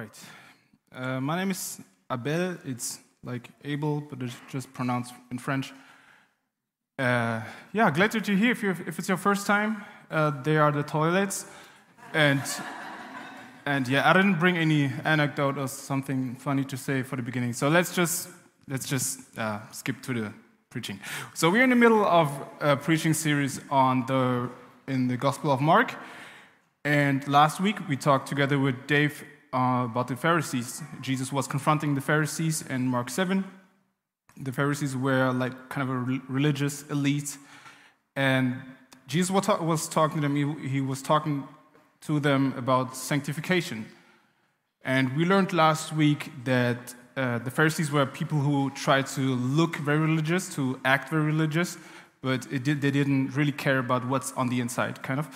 right. Uh, my name is Abel. It's like Abel, but it's just pronounced in French. Uh, yeah, glad that you're here. If, you're, if it's your first time, uh, there are the toilets. And, and yeah, I didn't bring any anecdote or something funny to say for the beginning. So let's just, let's just uh, skip to the preaching. So we're in the middle of a preaching series on the, in the Gospel of Mark. And last week we talked together with Dave uh, about the Pharisees. Jesus was confronting the Pharisees in Mark 7. The Pharisees were like kind of a re- religious elite. And Jesus was talking to them, he, he was talking to them about sanctification. And we learned last week that uh, the Pharisees were people who tried to look very religious, to act very religious, but did, they didn't really care about what's on the inside, kind of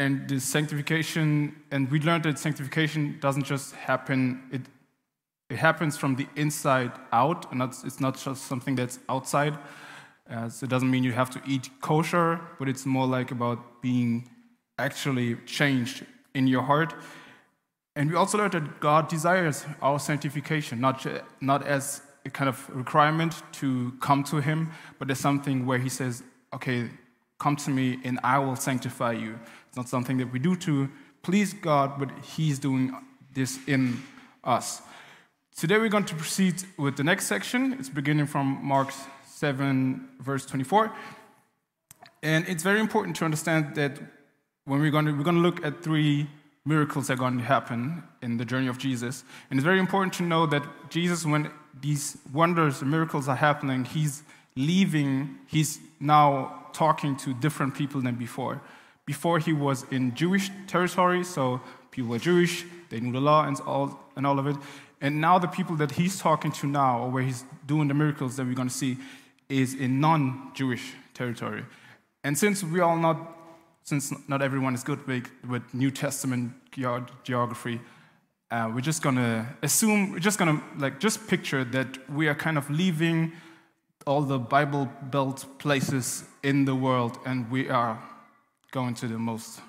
and the sanctification and we learned that sanctification doesn't just happen it, it happens from the inside out and it's not just something that's outside uh, so it doesn't mean you have to eat kosher but it's more like about being actually changed in your heart. And we also learned that god desires our sanctification not, not as a kind of requirement to come to him but as something where he says okay come to me and i will sanctify you it's not something that we do to please God, but He's doing this in us. Today we're going to proceed with the next section. It's beginning from Mark 7, verse 24. And it's very important to understand that when we're going to, we're going to look at three miracles that are going to happen in the journey of Jesus. And it's very important to know that Jesus, when these wonders and miracles are happening, he's leaving, he's now talking to different people than before. Before he was in Jewish territory, so people were Jewish, they knew the law and all, and all of it. And now the people that he's talking to now, or where he's doing the miracles that we're going to see, is in non-Jewish territory. And since we all not, since not everyone is good with, with New Testament geography, uh, we're just gonna assume, we're just gonna like just picture that we are kind of leaving all the Bible Belt places in the world, and we are going to the most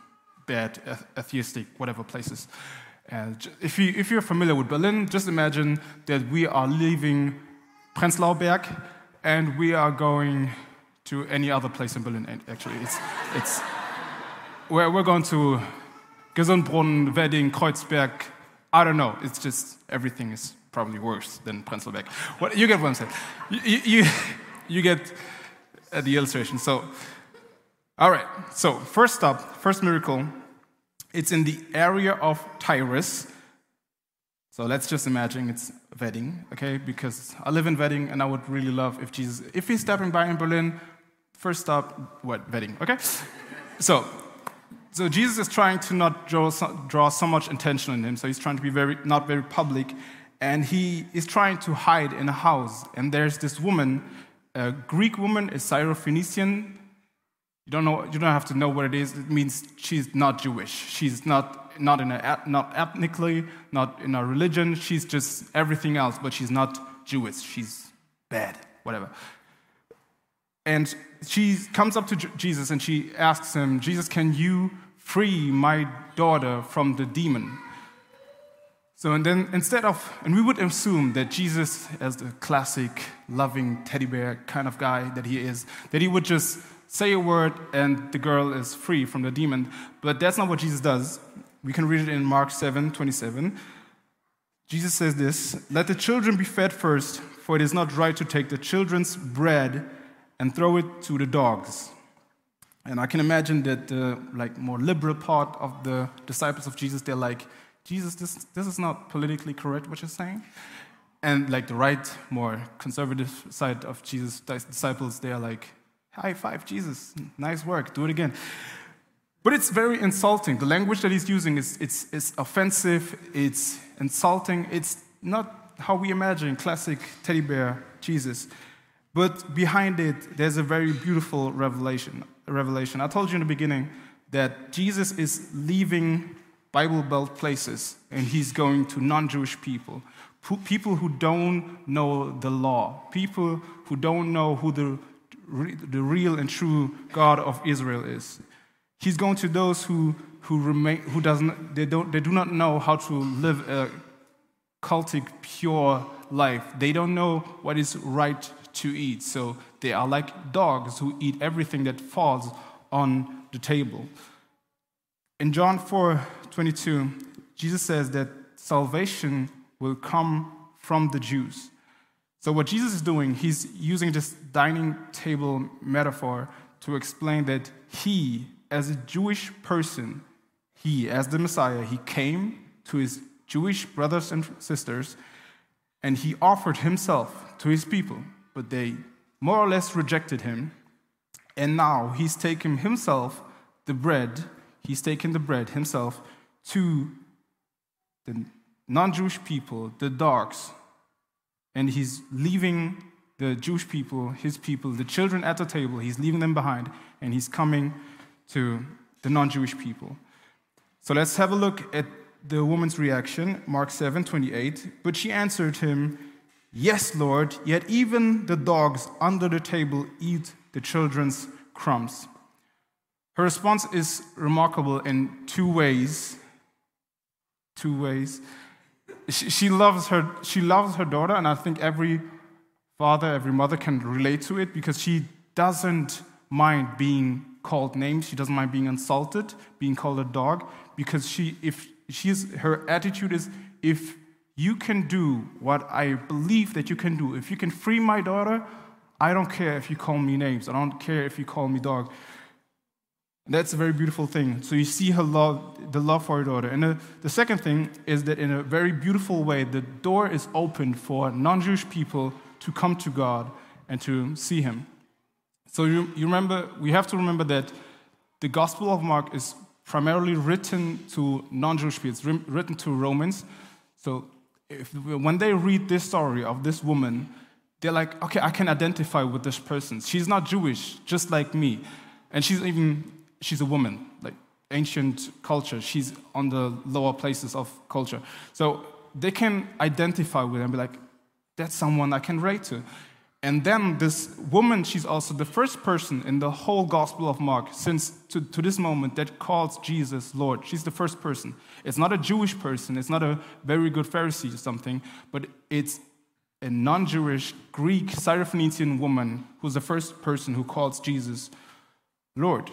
bad atheistic whatever places. And if, you, if you're familiar with Berlin, just imagine that we are leaving Prenzlauer Berg and we are going to any other place in Berlin, actually. It's, it's, we're, we're going to Gesundbrunnen, Wedding, Kreuzberg. I don't know. It's just everything is probably worse than Prenzlauer Berg. What, you get what I'm saying. You, you, you get the illustration. So all right, so first up, first miracle, it's in the area of Tyrus. So let's just imagine it's wedding, okay? Because I live in wedding and I would really love if Jesus, if he's stopping by in Berlin, first stop, what, wedding, okay? so, so Jesus is trying to not draw so, draw so much attention on him, so he's trying to be very, not very public, and he is trying to hide in a house. And there's this woman, a Greek woman, a Syrophoenician you don't, know, you don't have to know what it is. It means she's not Jewish. She's not, not, in a, not ethnically, not in a religion. She's just everything else, but she's not Jewish. She's bad, whatever. And she comes up to Jesus and she asks him, Jesus, can you free my daughter from the demon? So, and then instead of, and we would assume that Jesus, as the classic loving teddy bear kind of guy that he is, that he would just say a word and the girl is free from the demon. But that's not what Jesus does. We can read it in Mark 7 27. Jesus says this Let the children be fed first, for it is not right to take the children's bread and throw it to the dogs. And I can imagine that the like more liberal part of the disciples of Jesus, they're like, Jesus, this, this is not politically correct what you're saying. And like the right, more conservative side of Jesus' disciples, they are like, High five, Jesus. Nice work. Do it again. But it's very insulting. The language that he's using is it's, it's offensive, it's insulting, it's not how we imagine classic teddy bear Jesus. But behind it, there's a very beautiful revelation. revelation. I told you in the beginning that Jesus is leaving Bible Belt places and he's going to non Jewish people, people who don't know the law, people who don't know who the the real and true God of Israel is. He's going to those who, who remain, who doesn't, they, don't, they do not know how to live a cultic, pure life. They don't know what is right to eat. So they are like dogs who eat everything that falls on the table. In John 4 22, Jesus says that salvation will come from the Jews. So, what Jesus is doing, he's using this dining table metaphor to explain that he, as a Jewish person, he, as the Messiah, he came to his Jewish brothers and sisters and he offered himself to his people, but they more or less rejected him. And now he's taken himself the bread, he's taken the bread himself to the non Jewish people, the dogs, and he's leaving the Jewish people, his people, the children at the table, he's leaving them behind, and he's coming to the non Jewish people. So let's have a look at the woman's reaction, Mark 7 28. But she answered him, Yes, Lord, yet even the dogs under the table eat the children's crumbs. Her response is remarkable in two ways. Two ways. She, she, loves her, she loves her daughter, and I think every father, every mother can relate to it because she doesn't mind being called names. She doesn't mind being insulted, being called a dog, because she, if she's, her attitude is if you can do what I believe that you can do, if you can free my daughter, I don't care if you call me names. I don't care if you call me dog. That's a very beautiful thing. So you see her love, the love for her daughter. And the, the second thing is that in a very beautiful way, the door is opened for non Jewish people to come to God and to see Him. So you, you remember, we have to remember that the Gospel of Mark is primarily written to non Jewish people, it's written to Romans. So if, when they read this story of this woman, they're like, okay, I can identify with this person. She's not Jewish, just like me. And she's even she's a woman, like ancient culture. She's on the lower places of culture. So they can identify with and be like, that's someone I can relate to. And then this woman, she's also the first person in the whole Gospel of Mark since to, to, this moment that calls Jesus Lord. She's the first person. It's not a Jewish person, it's not a very good Pharisee or something, but it's a non Jewish, Greek, Syrophoenician woman who's the first person who calls Jesus Lord.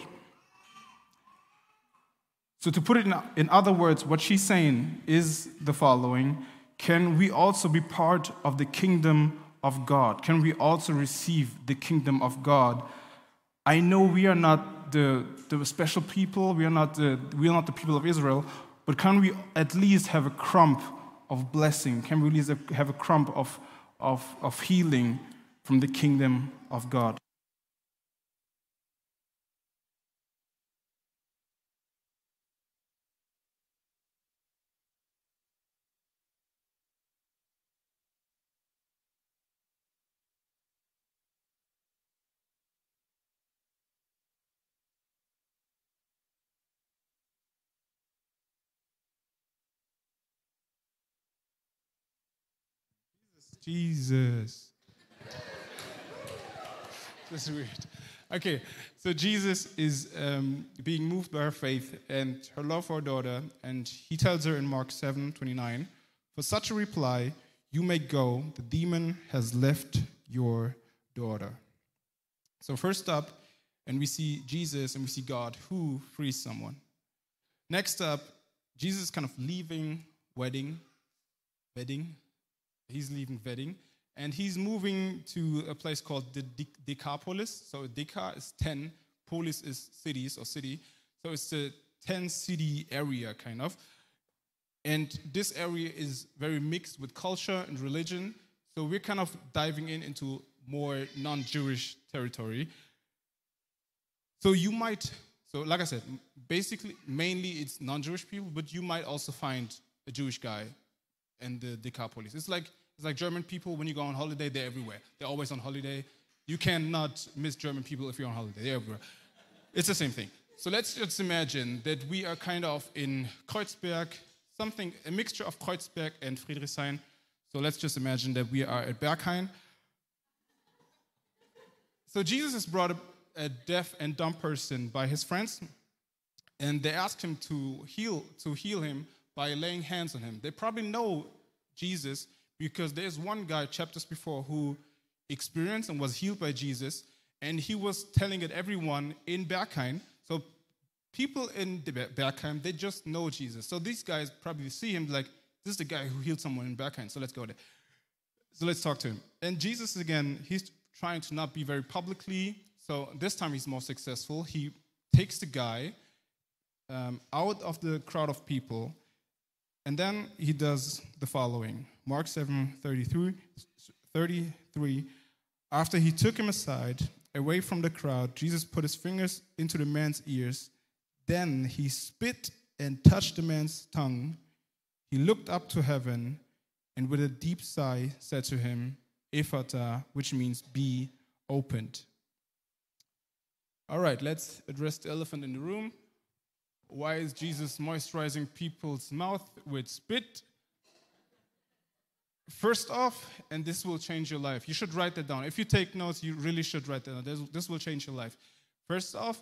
So, to put it in, in other words, what she's saying is the following Can we also be part of the kingdom of God? Can we also receive the kingdom of God? I know we are not the, the special people, we are, not the, we are not the people of Israel, but can we at least have a crumb of blessing? Can we at least have a crumb of, of, of healing from the kingdom of God? Jesus. This is weird. Okay, so Jesus is um, being moved by her faith and her love for her daughter, and he tells her in Mark 7 29, For such a reply, you may go, the demon has left your daughter. So, first up, and we see Jesus and we see God who frees someone. Next up, Jesus is kind of leaving wedding, wedding, He's leaving Wedding and he's moving to a place called the Decapolis. So Deca is 10, polis is cities or city. So it's a 10 city area kind of. And this area is very mixed with culture and religion. So we're kind of diving in into more non Jewish territory. So you might, so like I said, basically, mainly it's non Jewish people, but you might also find a Jewish guy in the Decapolis. It's like it's like German people, when you go on holiday, they're everywhere. They're always on holiday. You cannot miss German people if you're on holiday. They're everywhere. It's the same thing. So let's just imagine that we are kind of in Kreuzberg, something, a mixture of Kreuzberg and Friedrichshain. So let's just imagine that we are at Berghain. So Jesus has brought a, a deaf and dumb person by his friends, and they asked him to heal, to heal him by laying hands on him. They probably know Jesus because there's one guy chapters before who experienced and was healed by Jesus, and he was telling it everyone in Berghain. So people in Berghain, they just know Jesus. So these guys probably see him like, this is the guy who healed someone in Berghain, so let's go there. So let's talk to him. And Jesus, again, he's trying to not be very publicly. So this time he's more successful. He takes the guy um, out of the crowd of people, and then he does the following Mark 7 33, 33. After he took him aside, away from the crowd, Jesus put his fingers into the man's ears. Then he spit and touched the man's tongue. He looked up to heaven and with a deep sigh said to him, Ephata, which means be opened. All right, let's address the elephant in the room. Why is Jesus moisturizing people's mouth with spit? First off, and this will change your life. You should write that down. If you take notes, you really should write that down. This, this will change your life. First off,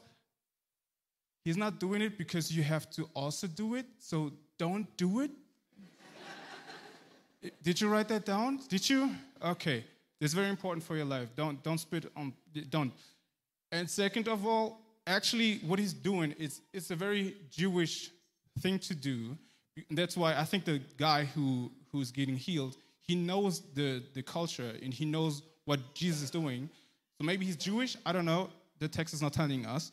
he's not doing it because you have to also do it, so don't do it. Did you write that down? Did you? Okay. It's very important for your life. Don't don't spit on don't. And second of all, actually what he's doing is it's a very Jewish thing to do. That's why I think the guy who who's getting healed, he knows the the culture and he knows what Jesus is doing. So maybe he's Jewish, I don't know. The text is not telling us.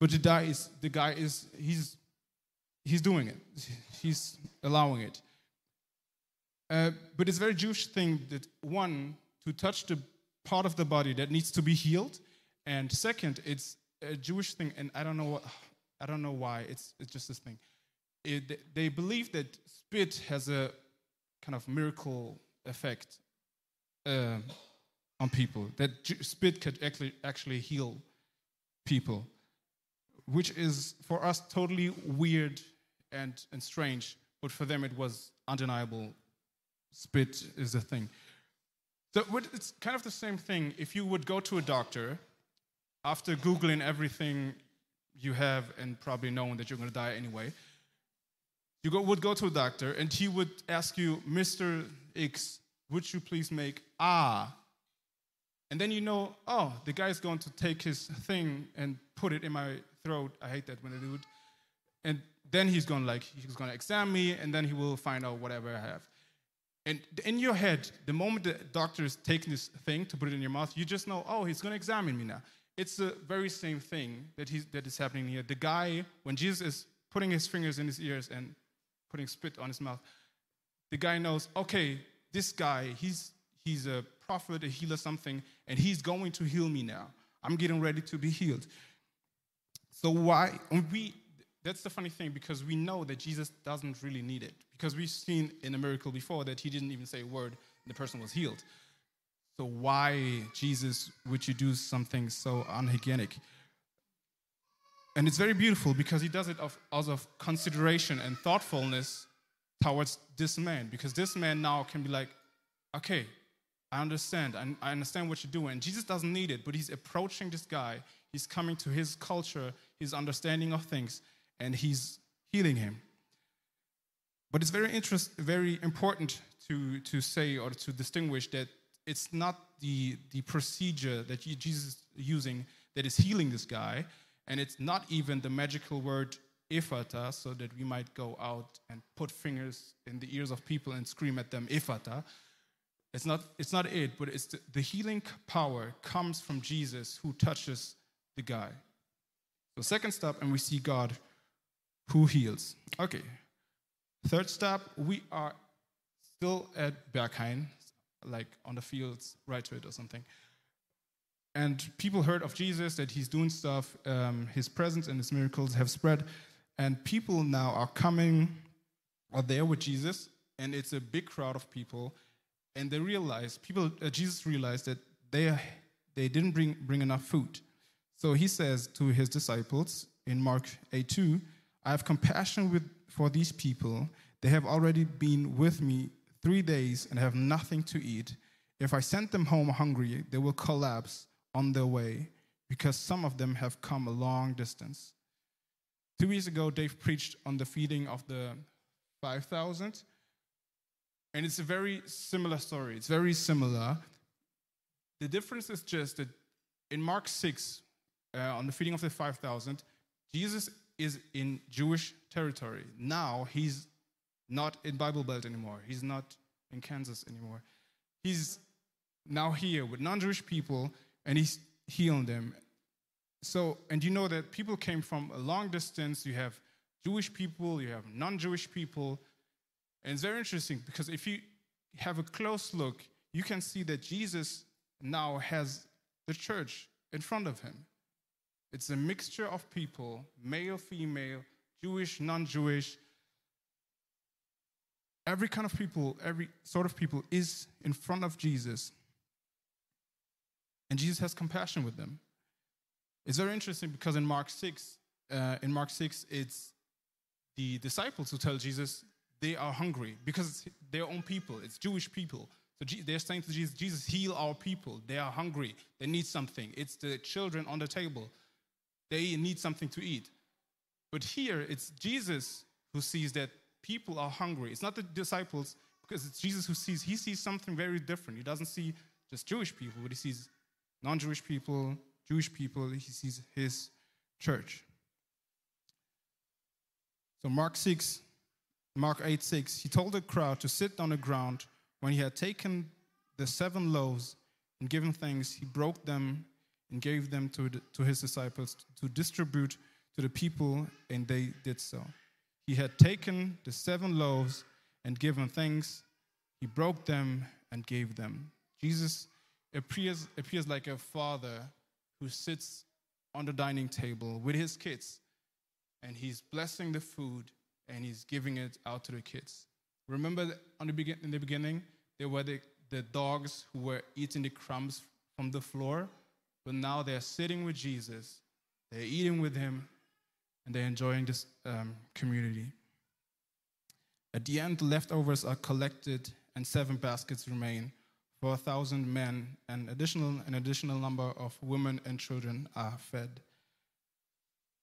But the guy is the guy is he's he's doing it. He's allowing it. Uh, but it's a very Jewish thing that one, to touch the part of the body that needs to be healed, and second, it's a Jewish thing, and I don't know what, I don't know why. It's it's just this thing. It, they believe that spit has a kind of miracle effect uh, on people. That spit could actually actually heal people, which is for us totally weird and and strange, but for them it was undeniable spit is a thing. So it's kind of the same thing if you would go to a doctor after Googling everything you have and probably knowing that you're going to die anyway. You go, would go to a doctor and he would ask you, Mr. X, would you please make ah? And then you know, oh, the guy's going to take his thing and put it in my throat. I hate that when they do it. And then he's going like, he's going to examine me and then he will find out whatever I have. And in your head, the moment the doctor is taking this thing to put it in your mouth, you just know, oh, he's going to examine me now. It's the very same thing that, he's, that is happening here. The guy, when Jesus is putting his fingers in his ears and putting spit on his mouth, the guy knows, okay, this guy, he's, he's a prophet, a healer, something, and he's going to heal me now. I'm getting ready to be healed. So why, we, that's the funny thing because we know that Jesus doesn't really need it because we've seen in a miracle before that he didn't even say a word and the person was healed. So why, Jesus, would you do something so unhygienic? And it's very beautiful because he does it of, out of consideration and thoughtfulness towards this man because this man now can be like, okay, I understand. I, I understand what you're doing. And Jesus doesn't need it, but he's approaching this guy. He's coming to his culture, his understanding of things, and he's healing him. But it's very interest, very important to, to say or to distinguish that it's not the, the procedure that Jesus is using that is healing this guy, and it's not even the magical word ephata, so that we might go out and put fingers in the ears of people and scream at them ephata. It's not, it's not it, but it's the, the healing power comes from Jesus who touches the guy. So second step, and we see God who heals. Okay. Third step, we are still at Berghain, like on the fields, right to it or something. And people heard of Jesus, that he's doing stuff, um, his presence and his miracles have spread. And people now are coming, are there with Jesus, and it's a big crowd of people. And they realize, people, uh, Jesus realized that they, they didn't bring, bring enough food. So he says to his disciples in Mark 8 2, I have compassion with, for these people. They have already been with me three days and have nothing to eat. If I send them home hungry, they will collapse on their way because some of them have come a long distance. Two weeks ago, Dave preached on the feeding of the 5,000. And it's a very similar story. It's very similar. The difference is just that in Mark 6, uh, on the feeding of the 5,000, Jesus is in Jewish territory. Now he's not in Bible Belt anymore. He's not in Kansas anymore. He's now here with non Jewish people and he's healing them. So, and you know that people came from a long distance. You have Jewish people, you have non Jewish people. And it's very interesting because if you have a close look, you can see that Jesus now has the church in front of him. It's a mixture of people male, female, Jewish, non Jewish. Every kind of people, every sort of people is in front of Jesus. And Jesus has compassion with them. It's very interesting because in Mark 6, uh, in Mark 6, it's the disciples who tell Jesus they are hungry because it's their own people, it's Jewish people. So they're saying to Jesus, Jesus, heal our people. They are hungry. They need something. It's the children on the table. They need something to eat. But here, it's Jesus who sees that people are hungry. It's not the disciples, because it's Jesus who sees, he sees something very different. He doesn't see just Jewish people, but he sees non Jewish people, Jewish people, he sees his church. So, Mark 6, Mark 8 6, he told the crowd to sit on the ground. When he had taken the seven loaves and given thanks, he broke them and gave them to, the, to his disciples to distribute to the people, and they did so. He had taken the seven loaves and given thanks, he broke them and gave them. Jesus appears, appears like a father who sits on the dining table with his kids and he's blessing the food and he's giving it out to the kids. Remember on the begin- in the beginning, there were the, the dogs who were eating the crumbs from the floor, but now they're sitting with Jesus, they're eating with him, and they're enjoying this um, community. At the end, the leftovers are collected, and seven baskets remain for a thousand men, and additional, an additional number of women and children are fed.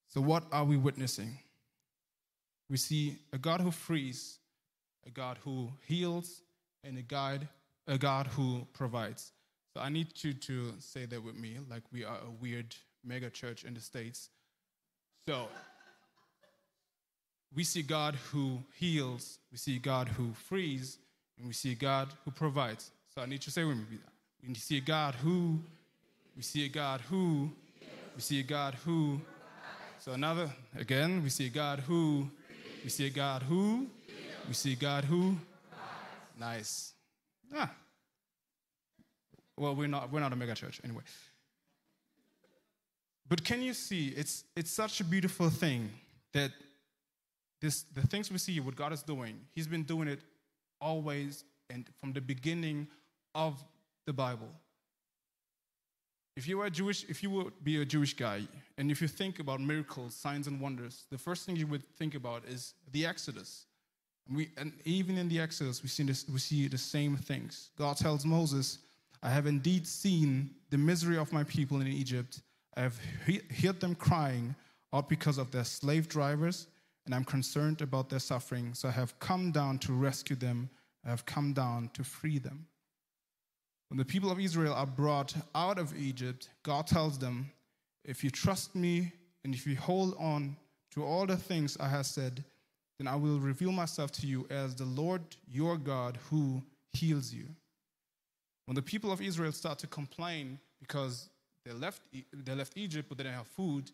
So, what are we witnessing? We see a God who frees, a God who heals, and a God, a God who provides. So, I need you to say that with me, like we are a weird mega church in the States. So, we see God who heals, we see God who frees, and we see God who provides. So I need you to say with me. We see a God who, we see a God who, we see a God who. So another, again, we see a God who, we see a God who, we see a God who. Nice. Ah. Well, we're not, we're not a mega church anyway. But can you see, it's, it's such a beautiful thing that this, the things we see, what God is doing, He's been doing it always and from the beginning of the Bible. If you are Jewish, if you would be a Jewish guy, and if you think about miracles, signs, and wonders, the first thing you would think about is the Exodus. And, we, and even in the Exodus, we see, this, we see the same things. God tells Moses, I have indeed seen the misery of my people in Egypt. I have he- heard them crying out because of their slave drivers, and I'm concerned about their suffering. So I have come down to rescue them. I have come down to free them. When the people of Israel are brought out of Egypt, God tells them, If you trust me and if you hold on to all the things I have said, then I will reveal myself to you as the Lord your God who heals you. When the people of Israel start to complain because they left, they left Egypt but they didn't have food,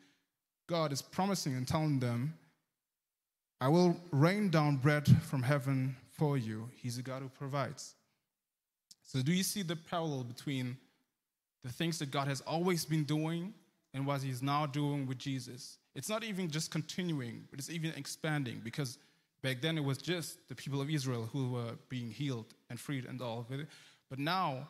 God is promising and telling them, I will rain down bread from heaven for you. He's a God who provides. So, do you see the parallel between the things that God has always been doing and what He's now doing with Jesus? It's not even just continuing, but it's even expanding because back then it was just the people of Israel who were being healed and freed and all of it. But now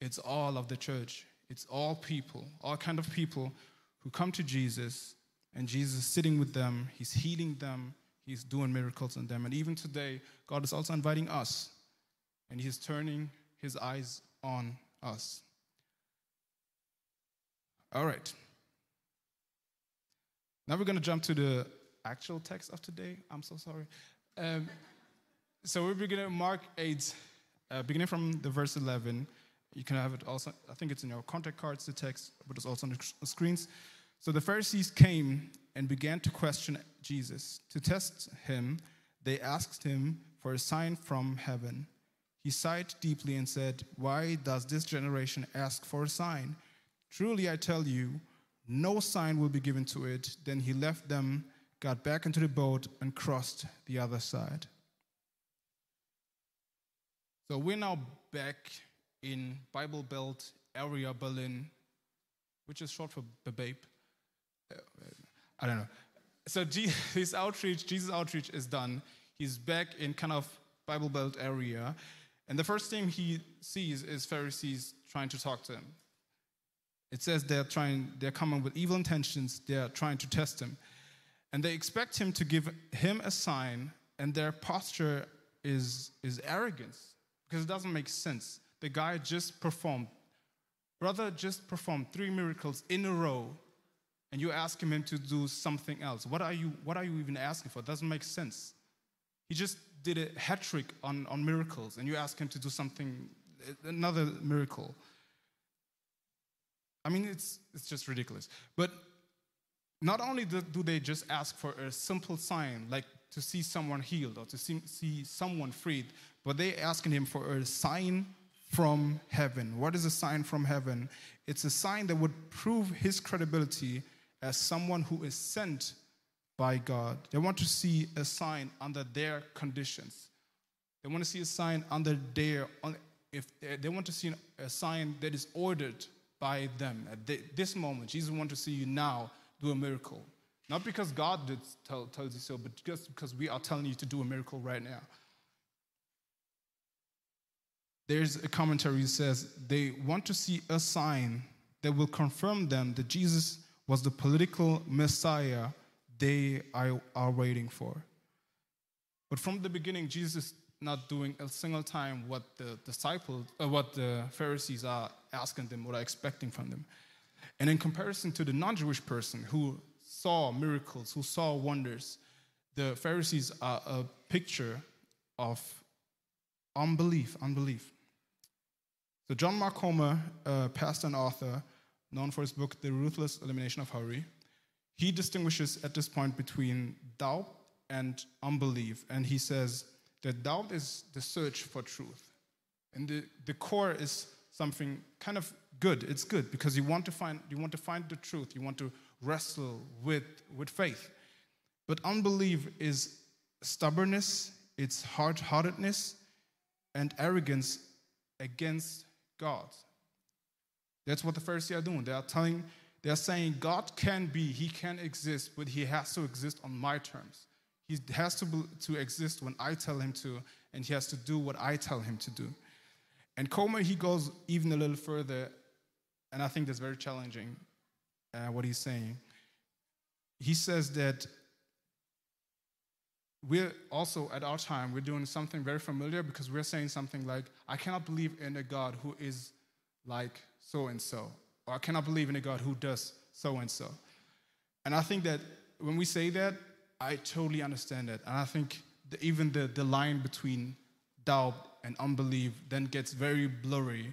it's all of the church. It's all people, all kind of people who come to Jesus, and Jesus is sitting with them. He's healing them. He's doing miracles on them. And even today, God is also inviting us and he's turning his eyes on us. All right. Now we're going to jump to the actual text of today. I'm so sorry. Um, so we're beginning Mark 8, uh, beginning from the verse 11. You can have it also, I think it's in your contact cards, the text, but it's also on the screens. So the Pharisees came and began to question Jesus. To test him, they asked him for a sign from heaven. He sighed deeply and said, Why does this generation ask for a sign? Truly I tell you, no sign will be given to it. Then he left them, got back into the boat, and crossed the other side. So we're now back in Bible Belt area Berlin, which is short for Babe. I don't know. So his outreach, Jesus' outreach is done. He's back in kind of Bible Belt area. And the first thing he sees is Pharisees trying to talk to him. It says they're trying, they're coming with evil intentions, they're trying to test him. And they expect him to give him a sign, and their posture is, is arrogance because it doesn't make sense. The guy just performed, brother just performed three miracles in a row, and you're asking him to do something else. What are you, what are you even asking for? It doesn't make sense. He just did a hat trick on, on miracles, and you ask him to do something, another miracle. I mean, it's, it's just ridiculous. But not only do, they just ask for a simple sign, like to see someone healed or to see, see someone freed, but they're asking him for a sign from heaven. What is a sign from heaven? It's a sign that would prove his credibility as someone who is sent by God. They want to see a sign under their conditions. They want to see a sign under their, if eh, they want to see a sign that is ordered by them. At this moment, Jesus wants to see you now do a miracle. Not because God did tell, tells you so, but just because we are telling you to do a miracle right now. There's a commentary that says they want to see a sign that will confirm them that Jesus was the political Messiah they are waiting for. But from the beginning, Jesus not doing a single time what the disciples, uh, what the Pharisees are asking them, what are expecting from them. And in comparison to the non-Jewish person who saw miracles, who saw wonders, the Pharisees are a picture of unbelief, unbelief. So John Mark Comer, a pastor and author, known for his book The Ruthless Elimination of Hurry, he distinguishes at this point between doubt and unbelief, and he says that doubt is the search for truth. And the, the core is something kind of good. It's good because you want to find, you want to find the truth, you want to wrestle with, with faith. But unbelief is stubbornness, it's hard heartedness, and arrogance against God. That's what the Pharisees are doing. They are telling, they are saying God can be, He can exist, but He has to exist on my terms. He has to, to exist when I tell him to, and he has to do what I tell him to do. And Comer, he goes even a little further, and I think that's very challenging, uh, what he's saying. He says that we're also, at our time, we're doing something very familiar because we're saying something like, I cannot believe in a God who is like so and so, or I cannot believe in a God who does so and so. And I think that when we say that, I totally understand that. And I think even the, the line between doubt and unbelief then gets very blurry.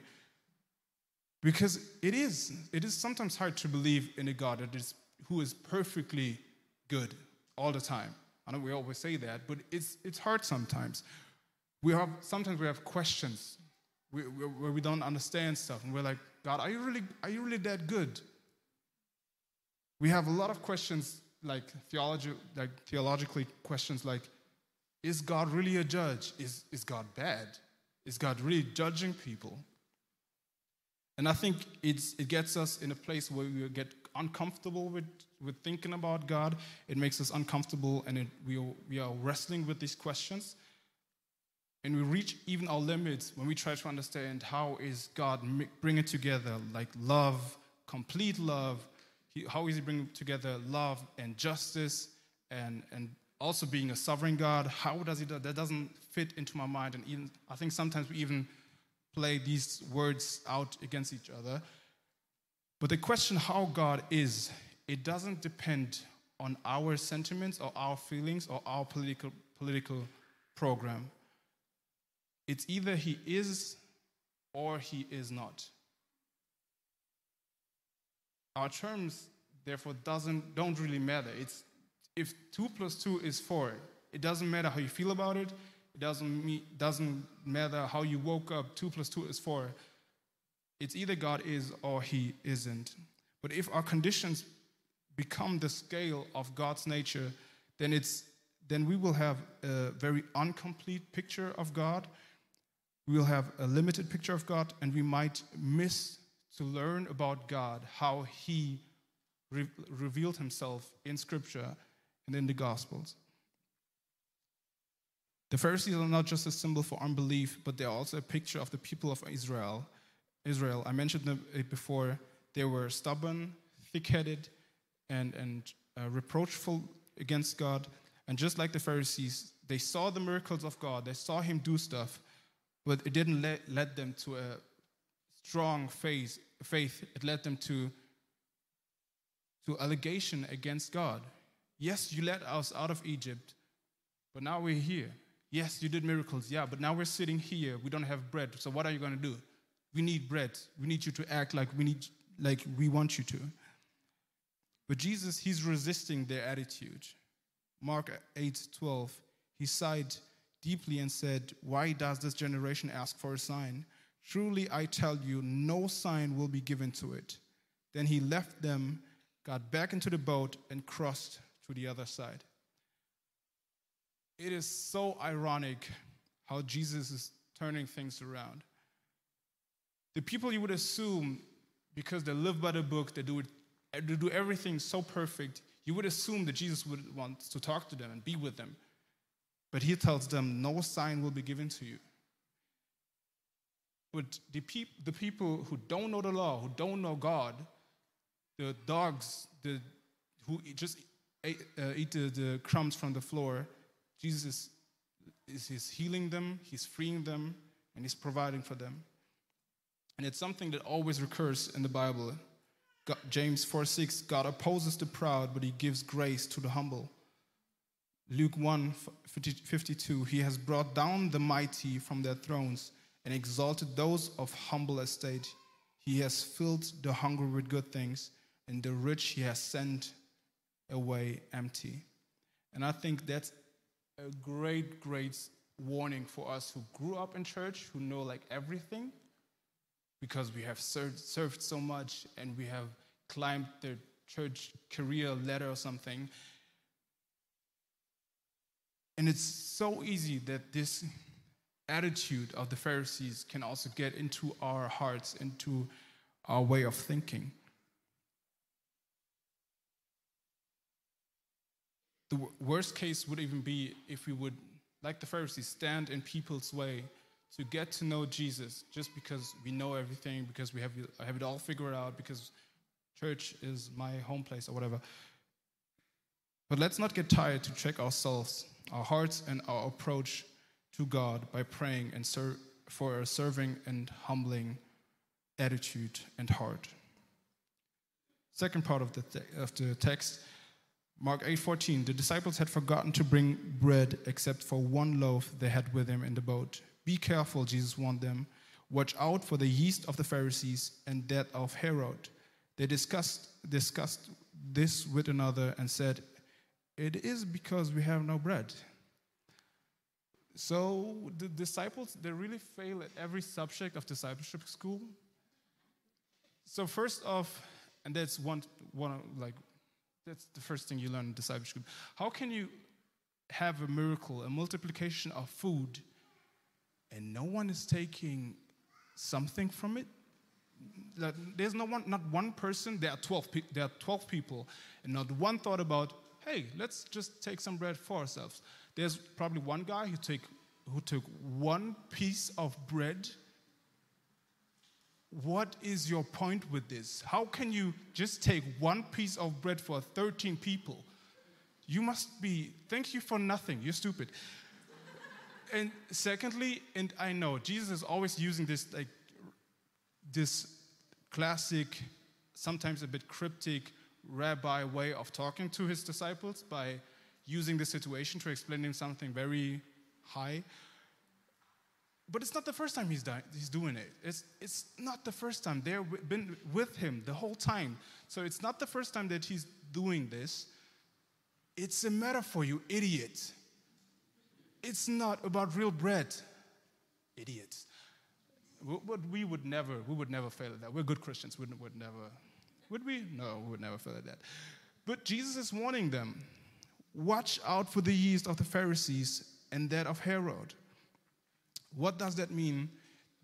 Because it is, it is sometimes hard to believe in a God that is, who is perfectly good all the time. I know we always say that, but it's, it's hard sometimes. We have, sometimes we have questions where we don't understand stuff, and we're like, God, are you really, are you really that good? We have a lot of questions like theology, like theologically questions like, is God really a judge? Is, is God bad? Is God really judging people? And I think it's, it gets us in a place where we get uncomfortable with, with thinking about God. It makes us uncomfortable, and it, we, we are wrestling with these questions. And we reach even our limits when we try to understand how is God bringing together like love, complete love, how is he bringing together love and justice and, and also being a sovereign God? How does he do? That doesn't fit into my mind. And even, I think sometimes we even play these words out against each other. But the question how God is, it doesn't depend on our sentiments or our feelings or our political, political program. It's either he is or he is not. Our terms, therefore, doesn't, don't really matter. It's, if 2 plus 2 is 4, it doesn't matter how you feel about it. It doesn't, me, doesn't matter how you woke up. 2 plus 2 is 4. It's either God is or he isn't. But if our conditions become the scale of God's nature, then, it's, then we will have a very incomplete picture of God. We will have a limited picture of God, and we might miss to learn about God, how He re- revealed Himself in Scripture and in the Gospels. The Pharisees are not just a symbol for unbelief, but they're also a picture of the people of Israel. Israel, I mentioned it before, they were stubborn, thick headed, and, and uh, reproachful against God. And just like the Pharisees, they saw the miracles of God, they saw Him do stuff, but it didn't let, lead them to a strong faith, faith. It led them to, to allegation against God. Yes, you led us out of Egypt, but now we're here. Yes, you did miracles, yeah, but now we're sitting here. We don't have bread. So what are you going to do? We need bread. We need you to act like we need like we want you to. But Jesus, he's resisting their attitude. Mark 8 12, he sighed deeply and said, Why does this generation ask for a sign? Truly, I tell you, no sign will be given to it. Then he left them, got back into the boat, and crossed to the other side. It is so ironic how Jesus is turning things around. The people you would assume, because they live by the book, they do, it, they do everything so perfect, you would assume that Jesus would want to talk to them and be with them. But he tells them, No sign will be given to you. But the, peop- the people who don't know the law, who don't know God, the dogs the, who just ate, uh, eat the, the, crumbs from the floor, Jesus is, is healing them, he's freeing them, and he's providing for them. And it's something that always recurs in the Bible. God, James 4 6, God opposes the proud, but he gives grace to the humble. Luke 1 52, he has brought down the mighty from their thrones and exalted those of humble estate. He has filled the hungry with good things, and the rich he has sent away empty. And I think that's a great, great warning for us who grew up in church, who know like everything, because we have served, served so much and we have climbed the church career ladder or something. And it's so easy that this attitude of the Pharisees can also get into our hearts, into our way of thinking. The worst case would even be if we would, like the Pharisees, stand in people's way to get to know Jesus just because we know everything, because we have, have it all figured out, because church is my home place or whatever. But let's not get tired to check ourselves, our hearts, and our approach to God by praying and ser- for a serving and humbling attitude and heart. Second part of the, of the text, Mark 8:14, the disciples had forgotten to bring bread except for one loaf they had with them in the boat. Be careful, Jesus warned them. Watch out for the yeast of the Pharisees and that of Herod. They discussed, discussed this with another and said, It is because we have no bread. So the disciples, they really fail at every subject of discipleship school. So first off, and that's one, one like, that's the first thing you learn in discipleship. How can you have a miracle, a multiplication of food, and no one is taking something from it? There's no one, not one person. There are 12, there are 12 people, and not one thought about, hey, let's just take some bread for ourselves. There's probably one guy who, take, who took one piece of bread. What is your point with this? How can you just take one piece of bread for 13 people? You must be, thank you for nothing, you're stupid. and secondly, and I know Jesus is always using this like this classic, sometimes a bit cryptic rabbi way of talking to his disciples by using the situation to explain him something very high. but it's not the first time he's, di- he's doing it. It's, it's not the first time. They've been with him the whole time. So it's not the first time that he's doing this. It's a metaphor, you idiot. It's not about real bread. Idiots. But we would never, we would never fail at that. We're good Christians. We would never, would we? No, we would never fail at that. But Jesus is warning them watch out for the yeast of the Pharisees and that of Herod. What does that mean?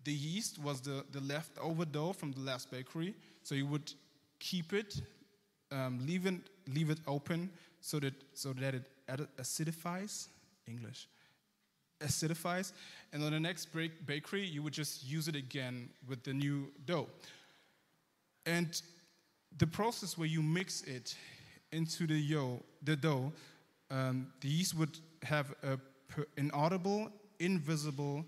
The yeast was the, the leftover dough from the last bakery. So you would keep it, um, leave, it leave it open so that, so that it acidifies. English. Acidifies. And on the next bakery, you would just use it again with the new dough. And the process where you mix it into the, yo, the dough, um, the yeast would have a inaudible, invisible,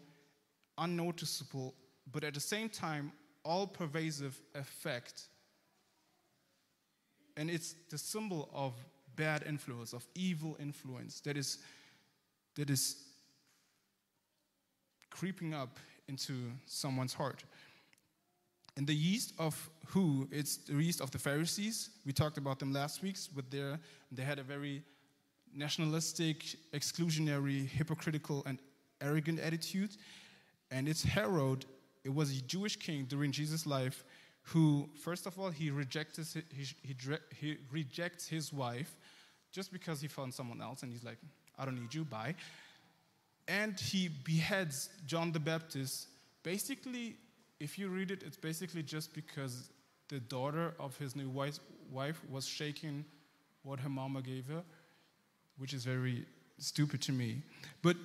unnoticeable, but at the same time, all pervasive effect. And it's the symbol of bad influence, of evil influence that is, that is creeping up into someone's heart. And the yeast of who? It's the yeast of the Pharisees. We talked about them last week with their, they had a very nationalistic, exclusionary, hypocritical, and arrogant attitude. And it's Herod, it was a Jewish king during Jesus' life who, first of all, he, rejects his, he, he, he rejects his wife just because he found someone else and he's like, I don't need you, bye. And he beheads John the Baptist. Basically, if you read it, it's basically just because the daughter of his new wife, wife was shaking what her mama gave her, which is very stupid to me. But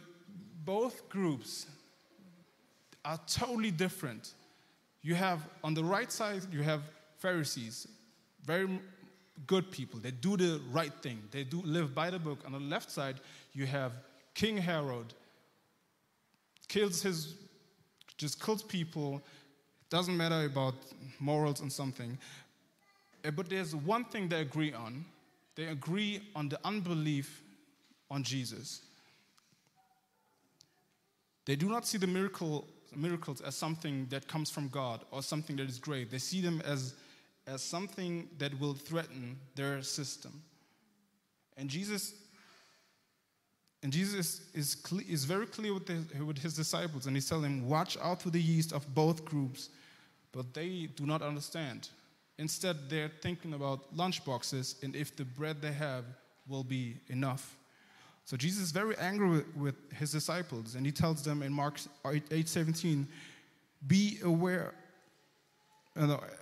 both groups are totally different. You have, on the right side, you have Pharisees, very good people. They do the right thing, they do live by the book. On the left side, you have King Herod, kills his, just kills people, doesn't matter about morals and something. Eh, but there's one thing they agree on they agree on the unbelief on Jesus. They do not see the miracle miracles as something that comes from God or something that is great. They see them as, as something that will threaten their system. And Jesus, and Jesus is, is very clear with, with his disciples, and he's telling them, Watch out for the yeast of both groups. But they do not understand. Instead, they're thinking about lunchboxes and if the bread they have will be enough. So Jesus is very angry with his disciples, and he tells them in Mark 8 17, be aware.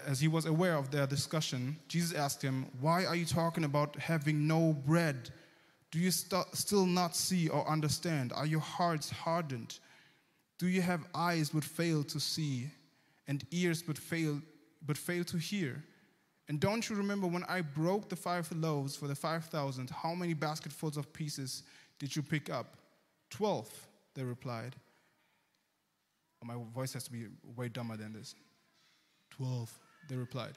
As he was aware of their discussion, Jesus asked him, Why are you talking about having no bread? Do you st- still not see or understand? Are your hearts hardened? Do you have eyes but fail to see, and ears but fail, but fail to hear? And don't you remember when I broke the five loaves for the 5,000, how many basketfuls of pieces did you pick up? Twelve, they replied. Oh, my voice has to be way dumber than this. Twelve, they replied.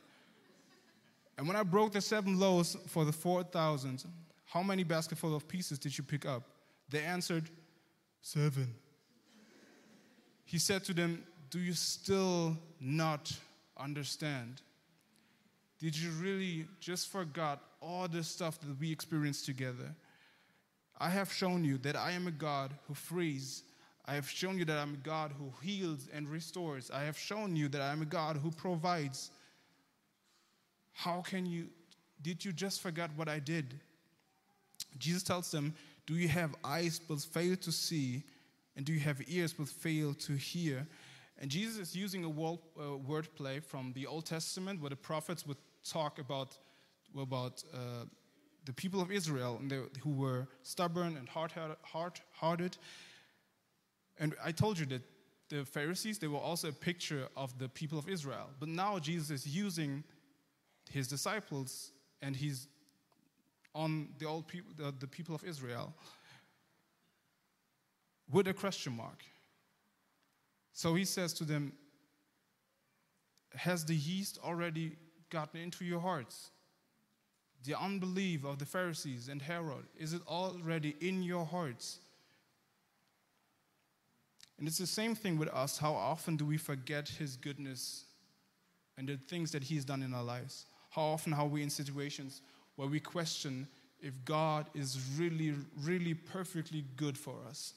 And when I broke the seven loaves for the 4,000, how many basketfuls of pieces did you pick up? They answered, Seven. He said to them, Do you still not understand? Did you really just forgot all the stuff that we experienced together? I have shown you that I am a God who frees. I have shown you that I'm a God who heals and restores. I have shown you that I'm a God who provides. How can you, did you just forget what I did? Jesus tells them, Do you have eyes but fail to see? And do you have ears but fail to hear? And Jesus is using a word, play from the Old Testament where the prophets would talk about, about uh, the people of Israel and they, who were stubborn and hard-hearted. And I told you that the Pharisees, they were also a picture of the people of Israel. But now Jesus is using his disciples and he's on the old people, the, the people of Israel with a question mark. So he says to them, Has the yeast already gotten into your hearts? The unbelief of the Pharisees and Herod, is it already in your hearts? And it's the same thing with us. How often do we forget His goodness and the things that He's done in our lives? How often are we in situations where we question if God is really, really perfectly good for us?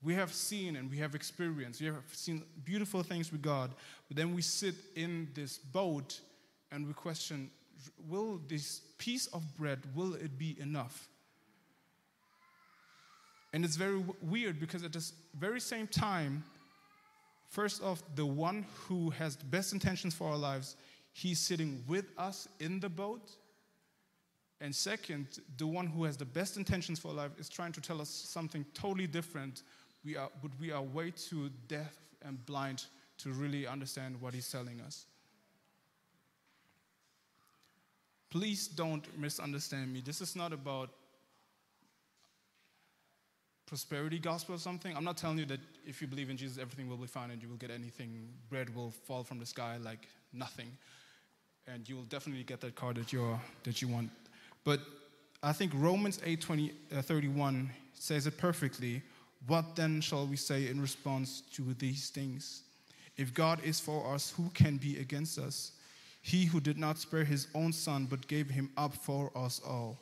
We have seen and we have experienced, we have seen beautiful things with God, but then we sit in this boat and we question will this piece of bread will it be enough and it's very w- weird because at this very same time first off the one who has the best intentions for our lives he's sitting with us in the boat and second the one who has the best intentions for life is trying to tell us something totally different we are, but we are way too deaf and blind to really understand what he's telling us Please don't misunderstand me. This is not about prosperity gospel or something. I'm not telling you that if you believe in Jesus, everything will be fine and you will get anything, bread will fall from the sky like nothing. And you will definitely get that car that, you're, that you want. But I think Romans 8 20, uh, 31 says it perfectly. What then shall we say in response to these things? If God is for us, who can be against us? He who did not spare his own son, but gave him up for us all,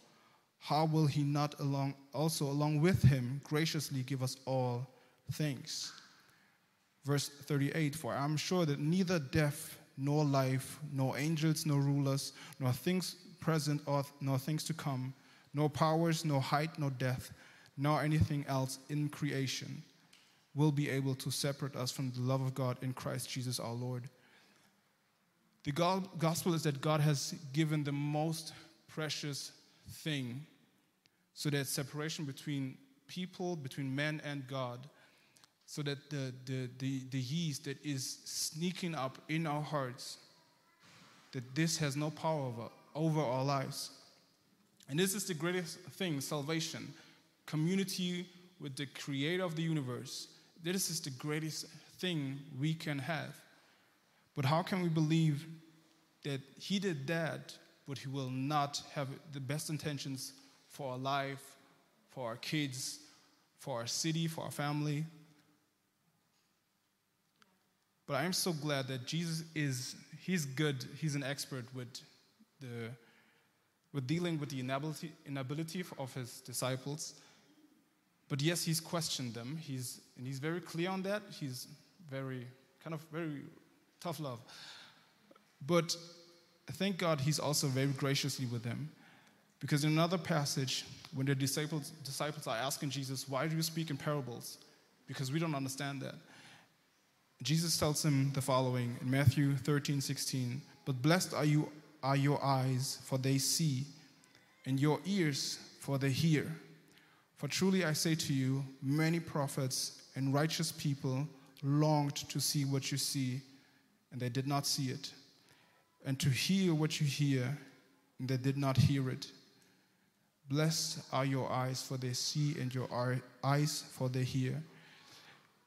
how will he not along, also, along with him, graciously give us all things? Verse 38 For I am sure that neither death, nor life, nor angels, nor rulers, nor things present, or, nor things to come, nor powers, nor height, nor depth, nor anything else in creation will be able to separate us from the love of God in Christ Jesus our Lord. The gospel is that God has given the most precious thing so that separation between people, between man and God, so that the, the, the, the yeast that is sneaking up in our hearts, that this has no power over, over our lives. And this is the greatest thing salvation, community with the creator of the universe. This is the greatest thing we can have. But how can we believe that He did that, but He will not have the best intentions for our life, for our kids, for our city, for our family? But I am so glad that Jesus is, He's good, He's an expert with the with dealing with the inability, inability of his disciples. But yes, he's questioned them. He's, and he's very clear on that. He's very, kind of very tough love. But thank God he's also very graciously with them. Because in another passage, when the disciples, disciples are asking Jesus, Why do you speak in parables? Because we don't understand that. Jesus tells them the following in Matthew 13, 16. But blessed are you are your eyes, for they see, and your ears, for they hear. For truly I say to you, many prophets and righteous people longed to see what you see and they did not see it, and to hear what you hear, and they did not hear it. Blessed are your eyes, for they see, and your eyes, for they hear.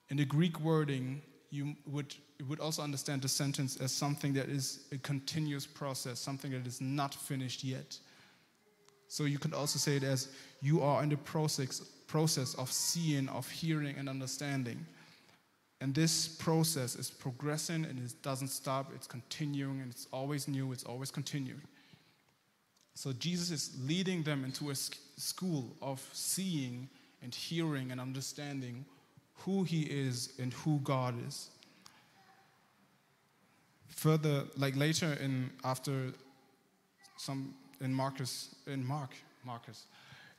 In the Greek wording, you would, you would also understand the sentence as something that is a continuous process, something that is not finished yet. So you could also say it as you are in the process, process of seeing, of hearing, and understanding. And this process is progressing and it doesn't stop, it's continuing and it's always new, it's always continuing. So Jesus is leading them into a school of seeing and hearing and understanding who he is and who God is. Further, like later in after some in Marcus in Mark Marcus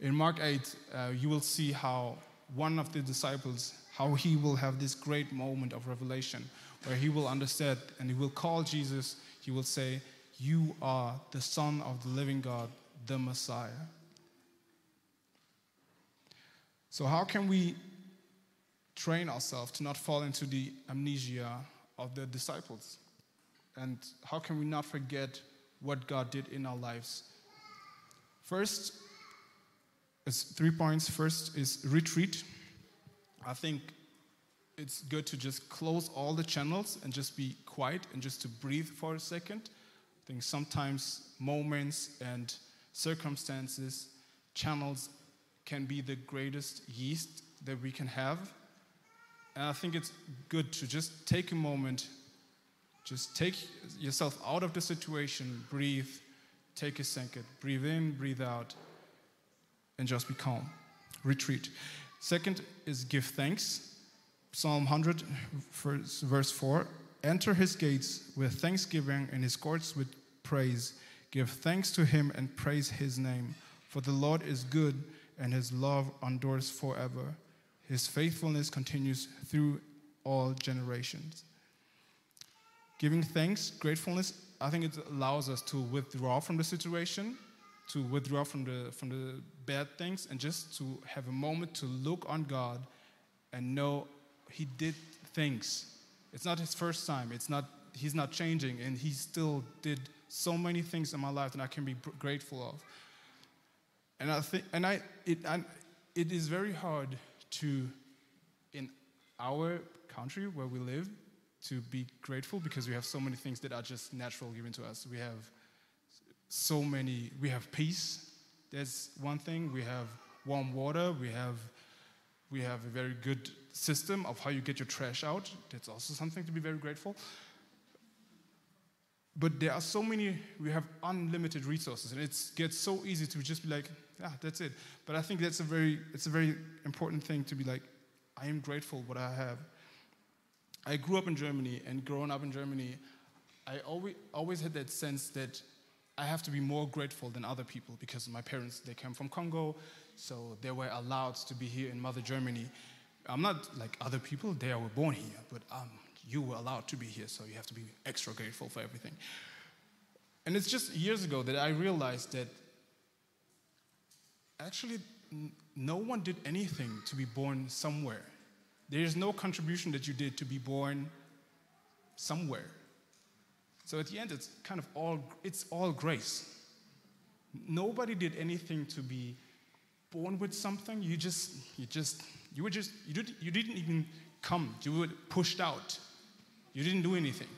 in Mark 8, uh, you will see how one of the disciples how he will have this great moment of revelation where he will understand and he will call Jesus, he will say, You are the Son of the living God, the Messiah. So, how can we train ourselves to not fall into the amnesia of the disciples? And how can we not forget what God did in our lives? First, it's three points. First is retreat. I think it's good to just close all the channels and just be quiet and just to breathe for a second. I think sometimes moments and circumstances, channels can be the greatest yeast that we can have. And I think it's good to just take a moment, just take yourself out of the situation, breathe, take a second, breathe in, breathe out, and just be calm. Retreat. Second is give thanks. Psalm 100, verse 4 Enter his gates with thanksgiving and his courts with praise. Give thanks to him and praise his name. For the Lord is good and his love endures forever. His faithfulness continues through all generations. Giving thanks, gratefulness, I think it allows us to withdraw from the situation, to withdraw from the, from the bad things, and just to have a moment to look on God and know He did things. It's not His first time, it's not, He's not changing, and He still did so many things in my life that I can be grateful of. And I think, and I, it, and it is very hard to, in our country where we live, to be grateful because we have so many things that are just natural given to us. We have so many, we have peace. That's one thing. We have warm water. We have, we have a very good system of how you get your trash out. That's also something to be very grateful. But there are so many, we have unlimited resources, and it gets so easy to just be like, yeah, that's it. But I think that's a very, it's a very important thing to be like, I am grateful what I have. I grew up in Germany, and growing up in Germany, I always, always had that sense that I have to be more grateful than other people because my parents, they came from Congo, so they were allowed to be here in Mother Germany. I'm not like other people, they were born here, but um, you were allowed to be here, so you have to be extra grateful for everything. And it's just years ago that I realized that actually no one did anything to be born somewhere. There is no contribution that you did to be born somewhere. So at the end, it's kind of all, it's all grace. Nobody did anything to be born with something. You just, you just, you were just, you, did, you didn't even come. You were pushed out. You didn't do anything.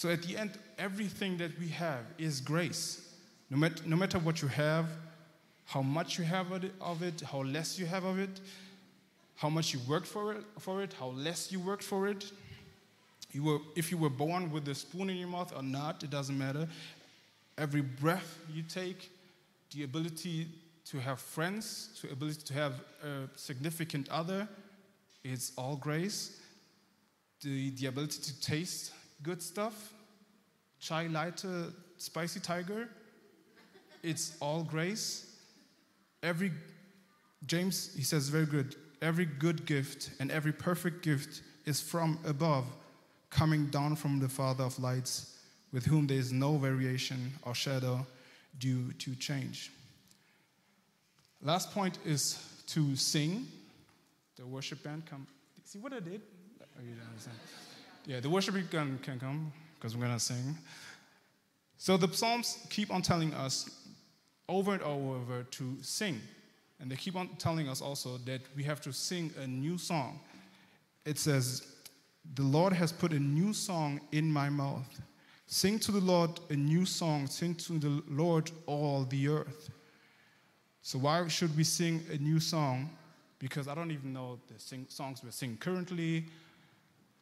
So at the end, everything that we have is grace. No matter, no matter what you have, how much you have of it, how less you have of it, how much you worked for it, for it how less you worked for it. You were, if you were born with a spoon in your mouth or not, it doesn't matter. Every breath you take, the ability to have friends, the ability to have a significant other, it's all grace. The, the ability to taste good stuff, chai latte, spicy tiger, it's all grace. Every, James, he says very good, every good gift and every perfect gift is from above, coming down from the Father of lights, with whom there is no variation or shadow due to change. Last point is to sing the worship band come. See what I did? Oh, you don't understand. Yeah, the worship band can come because we're going to sing. So the Psalms keep on telling us over and over to sing. And they keep on telling us also that we have to sing a new song. It says, The Lord has put a new song in my mouth. Sing to the Lord a new song. Sing to the Lord all the earth. So, why should we sing a new song? because I don't even know the sing- songs we're singing currently.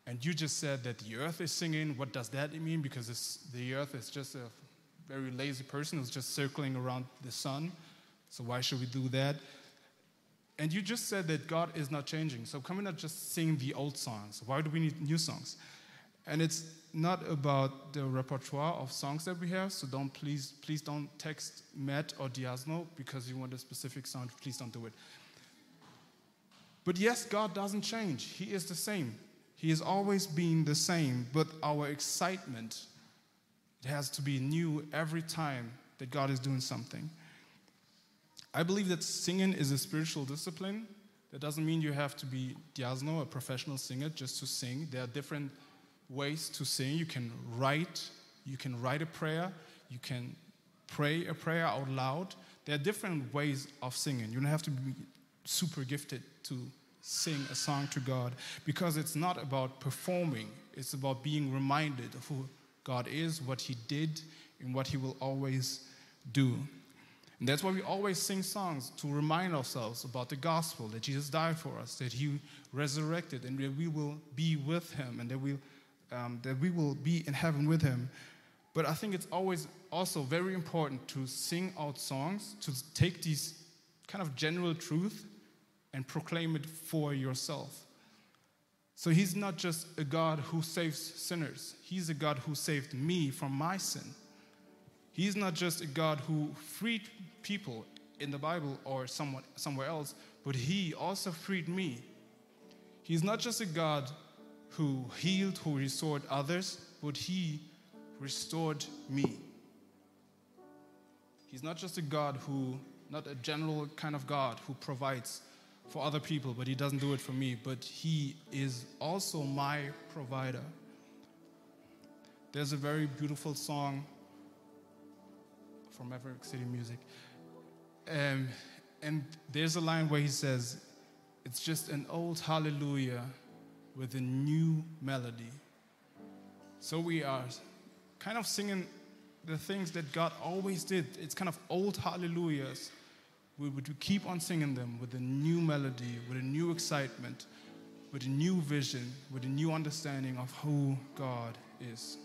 And you just said that the earth is singing. What does that mean? Because the earth is just a very lazy person who's just circling around the sun. So why should we do that? And you just said that God is not changing. So can we not just sing the old songs? Why do we need new songs? And it's not about the repertoire of songs that we have. So don't please, please don't text Matt or Diasno because you want a specific song. Please don't do it. But yes, God doesn't change. He is the same. He has always been the same, but our excitement it has to be new every time that God is doing something. I believe that singing is a spiritual discipline. That doesn't mean you have to be diasno, a professional singer, just to sing. There are different ways to sing. You can write, you can write a prayer, you can pray a prayer out loud. There are different ways of singing. You don't have to be super gifted to sing a song to God because it's not about performing, it's about being reminded of who God is, what He did, and what He will always do. And that's why we always sing songs to remind ourselves about the gospel that Jesus died for us, that he resurrected, and that we will be with him, and that, we um, that we will be in heaven with him. But I think it's always also very important to sing out songs, to take these kind of general truth and proclaim it for yourself. So he's not just a God who saves sinners, he's a God who saved me from my sin. He's not just a God who freed people in the Bible or someone, somewhere else, but He also freed me. He's not just a God who healed, who restored others, but He restored me. He's not just a God who, not a general kind of God who provides for other people, but He doesn't do it for me, but He is also my provider. There's a very beautiful song from Maverick City Music. Um, and there's a line where he says, It's just an old hallelujah with a new melody. So we are kind of singing the things that God always did. It's kind of old hallelujahs. We would keep on singing them with a new melody, with a new excitement, with a new vision, with a new understanding of who God is.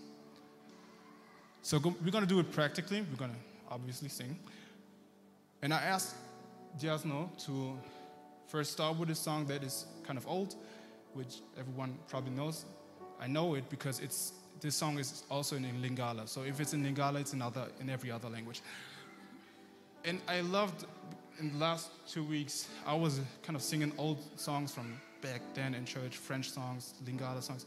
So we're going to do it practically. We're going to obviously sing. And I asked Jasno to first start with a song that is kind of old, which everyone probably knows. I know it because it's this song is also in Lingala. So if it's in Lingala, it's in other in every other language. And I loved in the last two weeks, I was kind of singing old songs from back then in church, French songs, Lingala songs.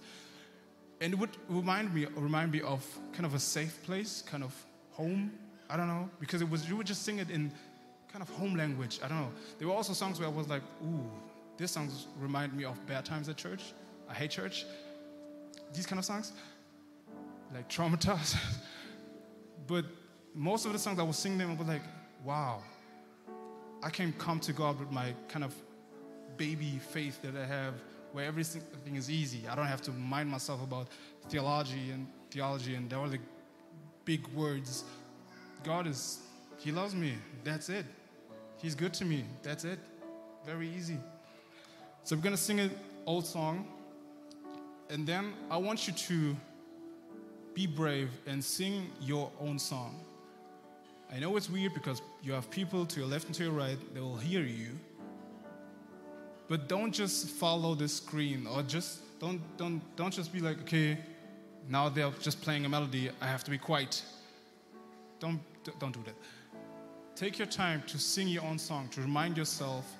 And it would remind me remind me of kind of a safe place, kind of home I don't know, because it was you would just sing it in kind of home language. I don't know. There were also songs where I was like, ooh, this songs remind me of bad times at church. I hate church. These kind of songs, like traumatized. but most of the songs I was singing them, I was like, wow, I can't come to God with my kind of baby faith that I have, where everything is easy. I don't have to mind myself about theology and theology and all the big words God is, He loves me. That's it. He's good to me. That's it. Very easy. So we're going to sing an old song. And then I want you to be brave and sing your own song. I know it's weird because you have people to your left and to your right that will hear you. But don't just follow the screen or just don't don't don't just be like, okay, now they're just playing a melody, I have to be quiet. Don't don't do that. Take your time to sing your own song, to remind yourself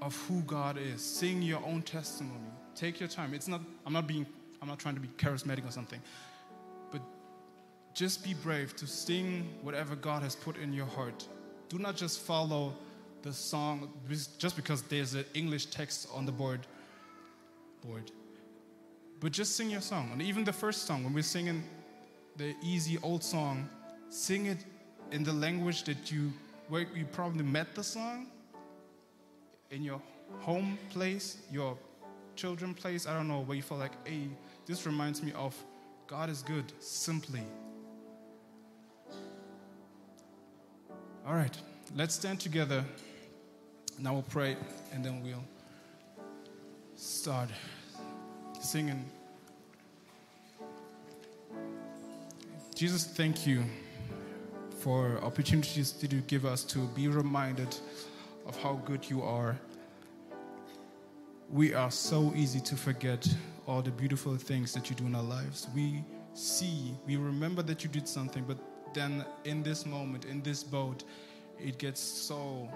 of who God is. Sing your own testimony. Take your time. It's not, I'm not being, I'm not trying to be charismatic or something, just be brave to sing whatever God has put in your heart. Do not just follow the song just because there's an English text on the board. Board. But just sing your song. And even the first song, when we're singing the easy old song, sing it in the language that you where you probably met the song in your home place, your children place. I don't know where you feel like, hey, this reminds me of God is good, simply. All right, let's stand together. Now we'll pray and then we'll start singing. Jesus, thank you for opportunities that you give us to be reminded of how good you are. We are so easy to forget all the beautiful things that you do in our lives. We see, we remember that you did something, but then in this moment, in this boat, it gets so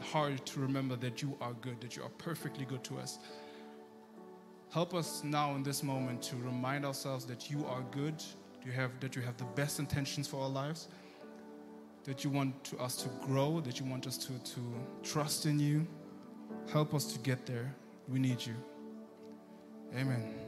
hard to remember that you are good, that you are perfectly good to us. Help us now in this moment to remind ourselves that you are good you have, that you have the best intentions for our lives, that you want to, us to grow, that you want us to, to trust in you. Help us to get there. We need you. Amen.